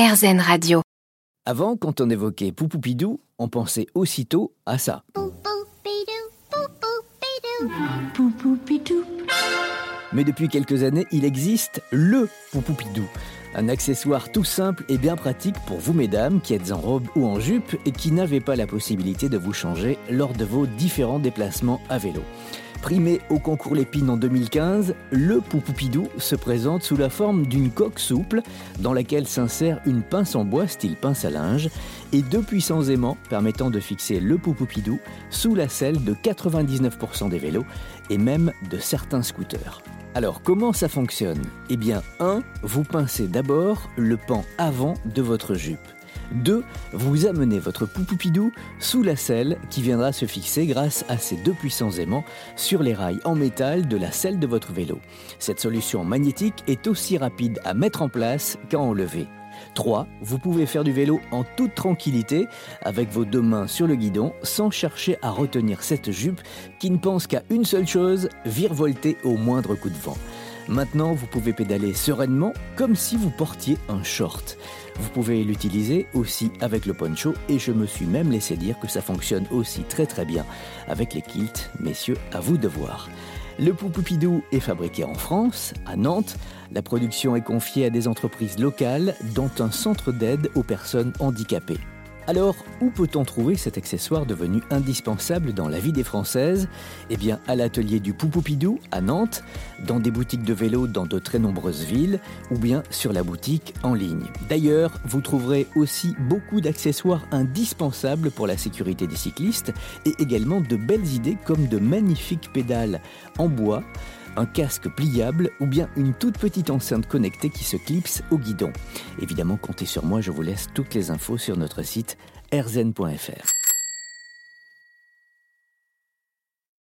RZN Radio. Avant, quand on évoquait Poupoupidou, on pensait aussitôt à ça. Mais depuis quelques années, il existe le Poupoupidou. Un accessoire tout simple et bien pratique pour vous mesdames qui êtes en robe ou en jupe et qui n'avez pas la possibilité de vous changer lors de vos différents déplacements à vélo. Primé au concours Lépine en 2015, le Poupoupidou se présente sous la forme d'une coque souple dans laquelle s'insère une pince en bois style pince à linge et deux puissants aimants permettant de fixer le Poupoupidou sous la selle de 99% des vélos et même de certains scooters. Alors comment ça fonctionne? Eh bien 1. Vous pincez d'abord le pan avant de votre jupe. 2. Vous amenez votre poupoupidou sous la selle qui viendra se fixer grâce à ces deux puissants aimants sur les rails en métal de la selle de votre vélo. Cette solution magnétique est aussi rapide à mettre en place qu'à enlever. 3. Vous pouvez faire du vélo en toute tranquillité avec vos deux mains sur le guidon sans chercher à retenir cette jupe qui ne pense qu'à une seule chose, virevolter au moindre coup de vent. Maintenant, vous pouvez pédaler sereinement comme si vous portiez un short. Vous pouvez l'utiliser aussi avec le poncho et je me suis même laissé dire que ça fonctionne aussi très très bien avec les kilts. Messieurs, à vous de voir. Le Poupoupidou est fabriqué en France, à Nantes. La production est confiée à des entreprises locales, dont un centre d'aide aux personnes handicapées. Alors, où peut-on trouver cet accessoire devenu indispensable dans la vie des Françaises? Eh bien, à l'atelier du Poupoupidou à Nantes, dans des boutiques de vélo dans de très nombreuses villes, ou bien sur la boutique en ligne. D'ailleurs, vous trouverez aussi beaucoup d'accessoires indispensables pour la sécurité des cyclistes et également de belles idées comme de magnifiques pédales en bois un casque pliable ou bien une toute petite enceinte connectée qui se clipse au guidon. Évidemment, comptez sur moi, je vous laisse toutes les infos sur notre site rzn.fr.